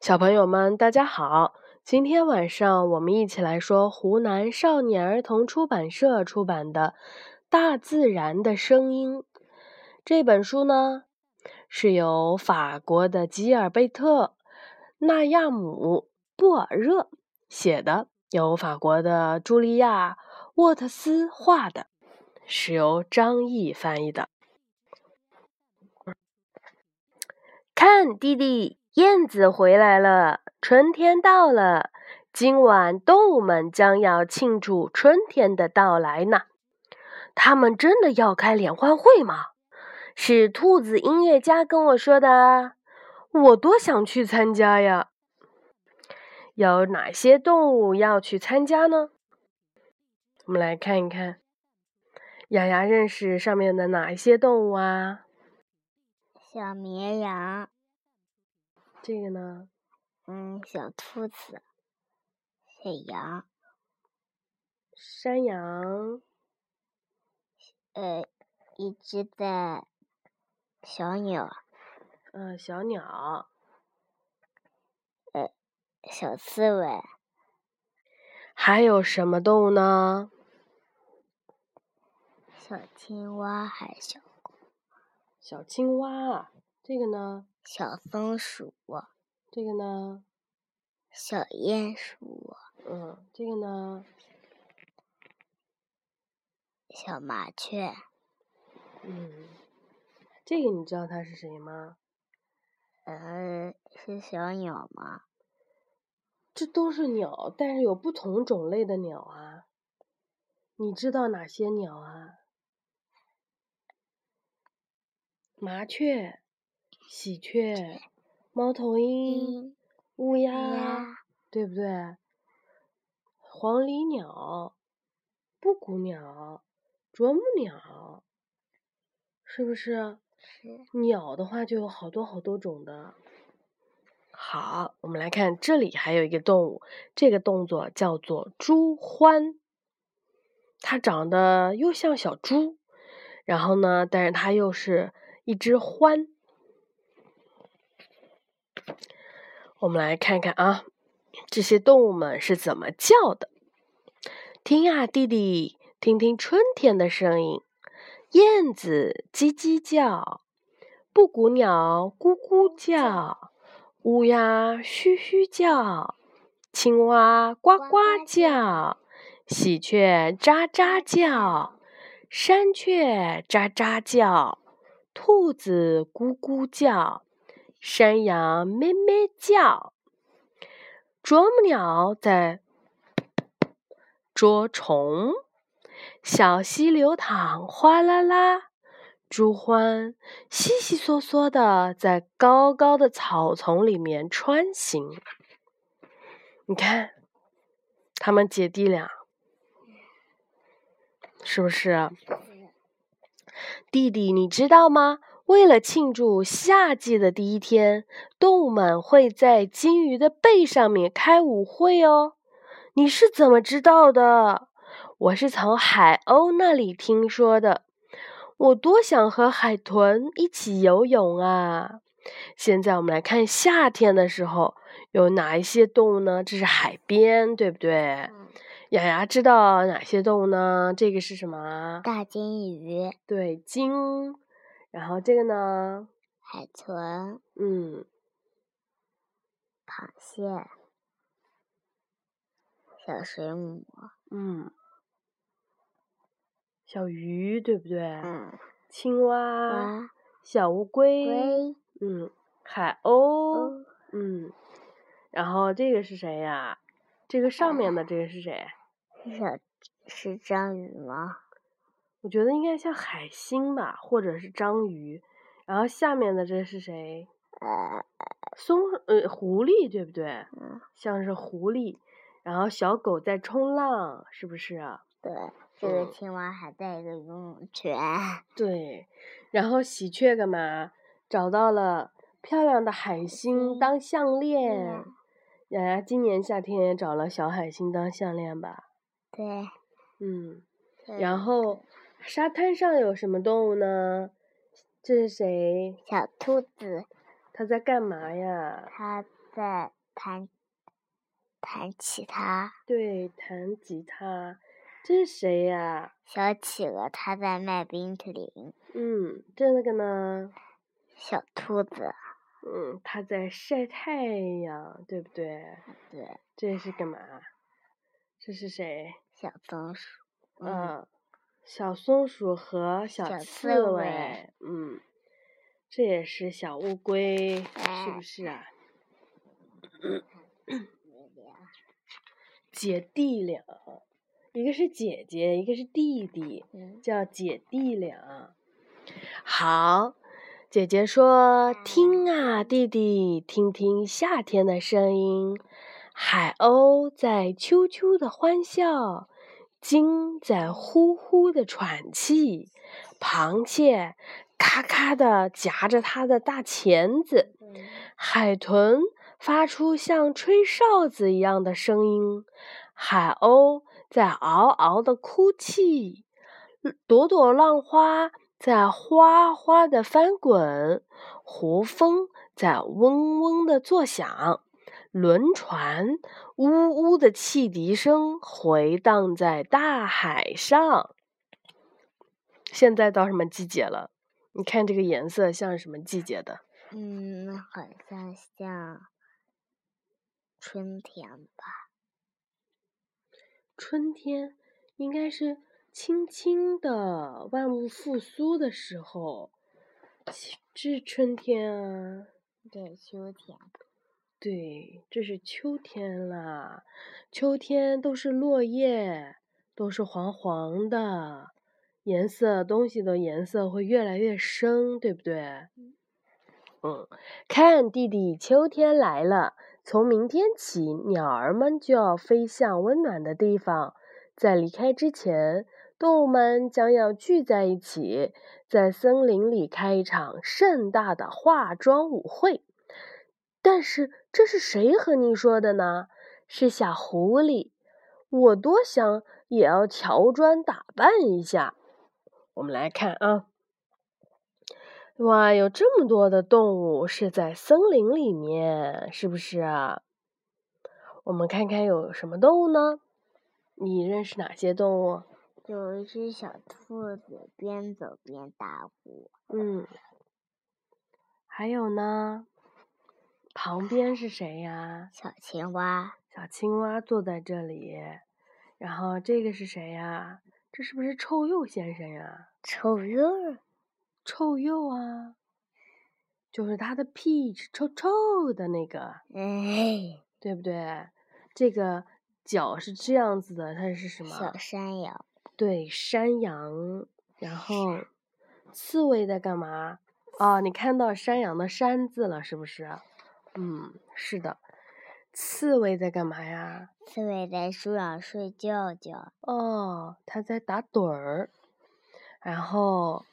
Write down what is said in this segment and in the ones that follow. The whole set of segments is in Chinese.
小朋友们，大家好！今天晚上我们一起来说湖南少年儿童出版社出版的《大自然的声音》这本书呢，是由法国的吉尔贝特·纳亚姆·布尔热写的，由法国的茱莉亚·沃特斯画的，是由张毅翻译的。看，弟弟。燕子回来了，春天到了。今晚动物们将要庆祝春天的到来呢。他们真的要开联欢会吗？是兔子音乐家跟我说的。我多想去参加呀！有哪些动物要去参加呢？我们来看一看。雅雅认识上面的哪一些动物啊？小绵羊。这个呢？嗯，小兔子，小羊，山羊，呃，一只的小鸟，嗯，小鸟，呃，小刺猬，还有什么动物呢？小青蛙，还小狗，小青蛙，这个呢？小松鼠，这个呢？小鼹鼠，嗯，这个呢？小麻雀，嗯，这个你知道它是谁吗？呃，是小鸟吗？这都是鸟，但是有不同种类的鸟啊。你知道哪些鸟啊？麻雀。喜鹊、猫头鹰、乌鸦，对不对？黄鹂鸟、布谷鸟、啄木鸟，是不是？是。鸟的话就有好多好多种的。好，我们来看这里还有一个动物，这个动作叫做猪獾。它长得又像小猪，然后呢，但是它又是一只獾。我们来看看啊，这些动物们是怎么叫的？听啊，弟弟，听听春天的声音。燕子叽叽叫，布谷鸟咕咕叫，乌鸦嘘嘘叫，青蛙呱呱叫，喜鹊喳喳叫，山雀喳喳叫，兔子咕咕叫。山羊咩咩叫，啄木鸟在捉虫，小溪流淌哗啦啦，朱獾悉悉嗦嗦的在高高的草丛里面穿行。你看，他们姐弟俩是不是？弟弟，你知道吗？为了庆祝夏季的第一天，动物们会在金鱼的背上面开舞会哦。你是怎么知道的？我是从海鸥那里听说的。我多想和海豚一起游泳啊！现在我们来看夏天的时候有哪一些动物呢？这是海边，对不对？雅雅知道哪些动物呢？这个是什么？大金鱼。对，金。然后这个呢？海豚。嗯。螃蟹。小水母。嗯。小鱼，对不对？嗯。青蛙。小乌龟。嗯。海鸥。嗯。然后这个是谁呀？这个上面的这个是谁？是小是章鱼吗？我觉得应该像海星吧，或者是章鱼。然后下面的这是谁？松呃狐狸对不对？嗯。像是狐狸。然后小狗在冲浪，是不是啊？对。这个青蛙还带一个游泳圈。对。然后喜鹊干嘛？找到了漂亮的海星当项链。雅雅今年夏天也找了小海星当项链吧？对。嗯。然后。沙滩上有什么动物呢？这是谁？小兔子。它在干嘛呀？它在弹弹吉他。对，弹吉他。这是谁呀？小企鹅，它在卖冰淇淋。嗯，这那个呢？小兔子。嗯，它在晒太阳，对不对？对。这是干嘛？这是谁？小松鼠。嗯，小松鼠和小刺猬。嗯，这也是小乌龟，是不是啊？姐弟俩。一个是姐姐，一个是弟弟，叫姐弟俩。好，姐姐说：“听啊，弟弟，听听夏天的声音。海鸥在啾啾的欢笑，鲸在呼呼的喘气，螃蟹咔咔的夹着它的大钳子，海豚发出像吹哨子一样的声音，海鸥。”在嗷嗷的哭泣，朵朵浪花在哗哗的翻滚，胡风在嗡嗡的作响，轮船呜呜的汽笛声回荡在大海上。现在到什么季节了？你看这个颜色像什么季节的？嗯，好像像春天吧。春天应该是轻轻的万物复苏的时候，这是春天啊。对，秋天。对，这是秋天啦。秋天都是落叶，都是黄黄的，颜色东西的颜色会越来越深，对不对？嗯，看弟弟，秋天来了。从明天起，鸟儿们就要飞向温暖的地方。在离开之前，动物们将要聚在一起，在森林里开一场盛大的化妆舞会。但是，这是谁和你说的呢？是小狐狸。我多想也要乔装打扮一下。我们来看啊。哇，有这么多的动物是在森林里面，是不是啊？我们看看有什么动物呢？你认识哪些动物？有一只小兔子，边走边打鼓。嗯。还有呢？旁边是谁呀？小青蛙。小青蛙坐在这里。然后这个是谁呀？这是不是臭鼬先生呀？臭鼬。臭鼬啊，就是它的屁是臭臭的那个，哎，对不对？这个脚是这样子的，它是什么？小山羊。对，山羊。然后，刺猬在干嘛？哦，你看到山羊的“山”字了，是不是？嗯，是的。刺猬在干嘛呀？刺猬在树上睡觉觉。哦，它在打盹儿。然后。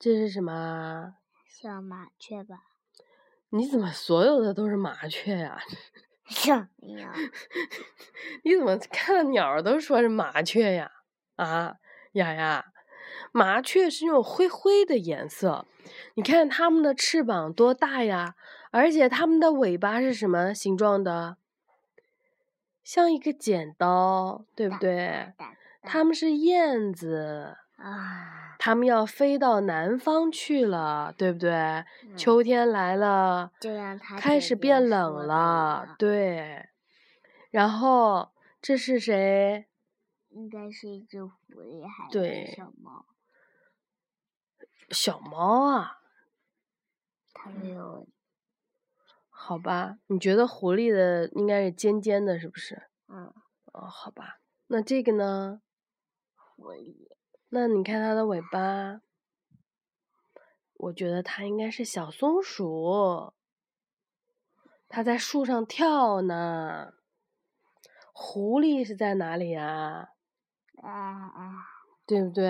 这是什么？小麻雀吧？你怎么所有的都是麻雀呀？小鸟。你怎么看到鸟儿都说是麻雀呀？啊，雅雅，麻雀是那种灰灰的颜色。你看它们的翅膀多大呀？而且它们的尾巴是什么形状的？像一个剪刀，对不对？它们是燕子。啊，它们要飞到南方去了，对不对？秋天来了，开始变冷了，对。然后这是谁？应该是一只狐狸还是小猫？小猫啊。它没有。好吧，你觉得狐狸的应该是尖尖的，是不是？嗯。哦，好吧，那这个呢？狐狸。那你看它的尾巴，我觉得它应该是小松鼠，它在树上跳呢。狐狸是在哪里呀？啊啊！对不对？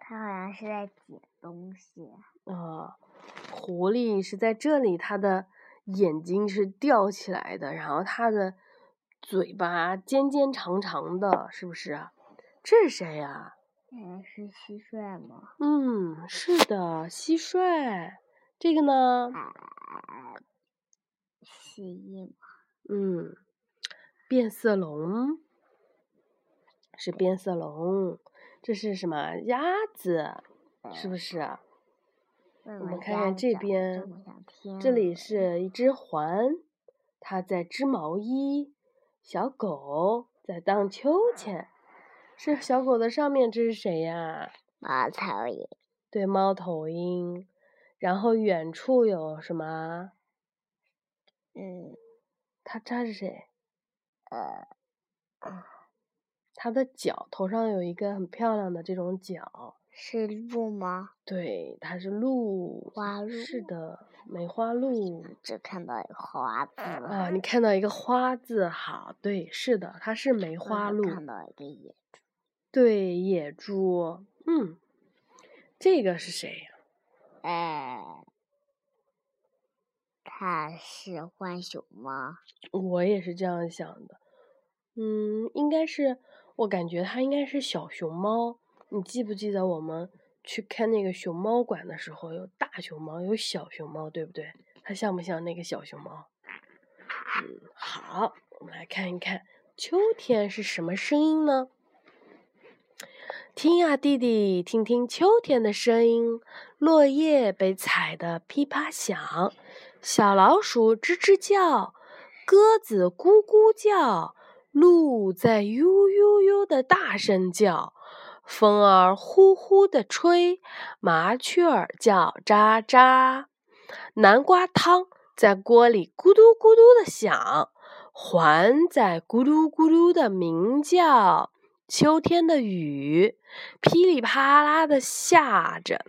它好像是在捡东西。啊，狐狸是在这里，它的眼睛是吊起来的，然后它的嘴巴尖尖长长的，是不是？这是谁呀？嗯，是蟋蟀吗？嗯，是的，蟋蟀。这个呢？蜥蜴吗？嗯，变色龙是变色龙。这是什么？鸭子，是不是？我们看看这边，这里是一只环，它在织毛衣。小狗在荡秋千，是小狗的上面，这是谁呀？猫头鹰。对，猫头鹰。然后远处有什么？嗯，它它是谁？呃。它的角头上有一个很漂亮的这种角，是鹿吗？对，它是鹿。花鹿。是的，梅花鹿。只看到一个花字。啊，你看到一个花字，好，对，是的，它是梅 花鹿。看到一个野猪。对，野猪。嗯，这个是谁呀？哎，它是浣熊吗？我也是这样想的。嗯，应该是。我感觉它应该是小熊猫，你记不记得我们去看那个熊猫馆的时候，有大熊猫，有小熊猫，对不对？它像不像那个小熊猫？好，我们来看一看秋天是什么声音呢？听呀，弟弟，听听秋天的声音，落叶被踩得噼啪响，小老鼠吱吱叫，鸽子咕咕叫。鹿在悠悠悠的大声叫，风儿呼呼的吹，麻雀儿叫喳喳。南瓜汤在锅里咕嘟咕嘟的响，环在咕噜咕噜的鸣叫。秋天的雨噼里啪啦的下着。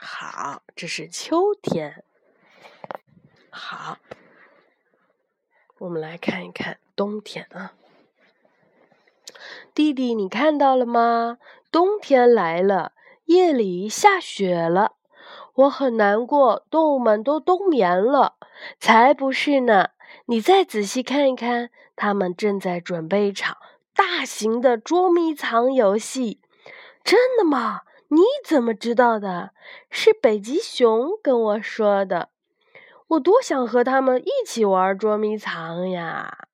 好，这是秋天。好。我们来看一看冬天啊，弟弟，你看到了吗？冬天来了，夜里下雪了，我很难过，动物们都冬眠了。才不是呢！你再仔细看一看，他们正在准备一场大型的捉迷藏游戏。真的吗？你怎么知道的？是北极熊跟我说的。我多想和他们一起玩捉迷藏呀！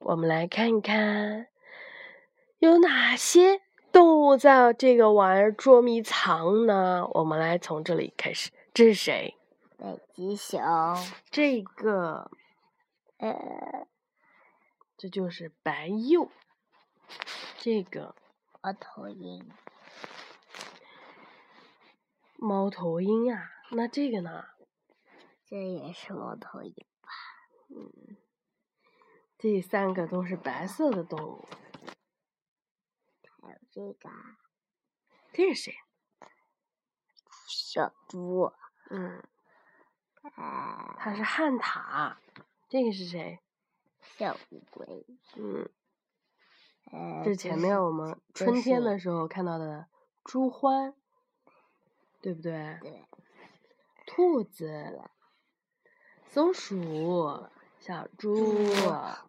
我们来看一看，有哪些动物在这个玩捉迷藏呢？我们来从这里开始。这是谁？北极熊。这个，呃，这就是白鼬。这个，猫头鹰。猫头鹰啊，那这个呢？这也是猫头鹰吧？嗯，这三个都是白色的动物。还有这个，这是谁？小猪。嗯。啊。它是汉塔。这个是谁？小乌龟。嗯。呃。这前面我们春天的时候看到的朱欢，对不对？对。兔子。松鼠、小猪、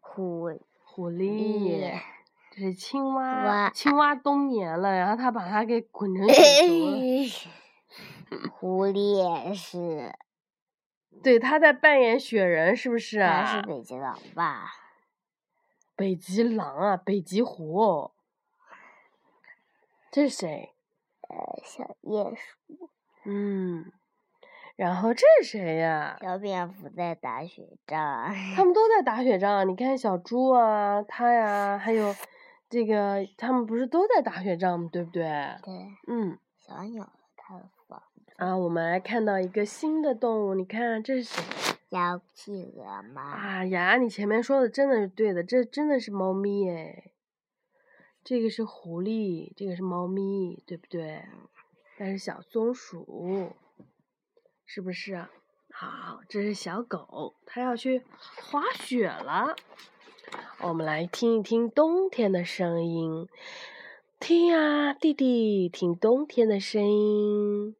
狐狐狸，这 是青蛙。青蛙冬眠了，然后它把它给滚成雪球了。狐狸也是。对，它在扮演雪人，是不是？它是北极狼吧？北极狼啊，北极狐。这是谁？呃，小鼹鼠。嗯。然后这是谁呀？小蝙蝠在打雪仗。他们 都在打雪仗，你看小猪啊，他呀，还有这个，他们不是都在打雪仗吗？对不对？对。嗯。小鸟它的房子。啊，我们来看到一个新的动物，你看这是谁？小企鹅吗？啊呀，你前面说的真的是对的，这真的是猫咪哎。这个是狐狸，这个是猫咪，对不对？但是小松鼠。是不是？好，这是小狗，它要去滑雪了。我们来听一听冬天的声音，听呀，弟弟，听冬天的声音。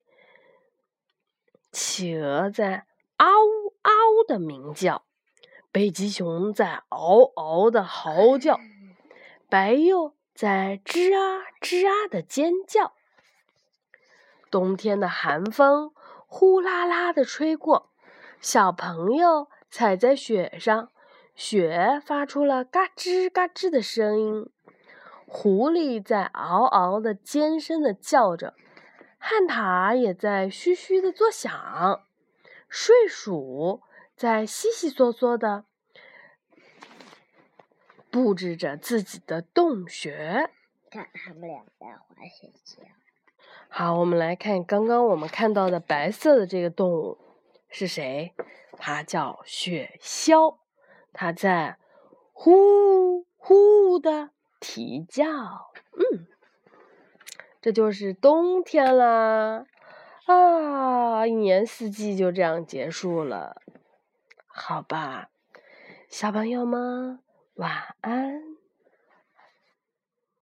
企鹅在嗷嗷的鸣叫，北极熊在嗷嗷的嚎叫，白鼬在吱啊吱啊的尖叫。冬天的寒风。呼啦啦的吹过，小朋友踩在雪上，雪发出了嘎吱嘎吱的声音。狐狸在嗷嗷的尖声的叫着，旱獭也在嘘嘘的作响，睡鼠在悉悉嗦嗦的布置着自己的洞穴。看，他们俩在滑雪橇。好，我们来看刚刚我们看到的白色的这个动物是谁？它叫雪鸮，它在呼呼的啼叫。嗯，这就是冬天啦！啊，一年四季就这样结束了，好吧，小朋友们晚安。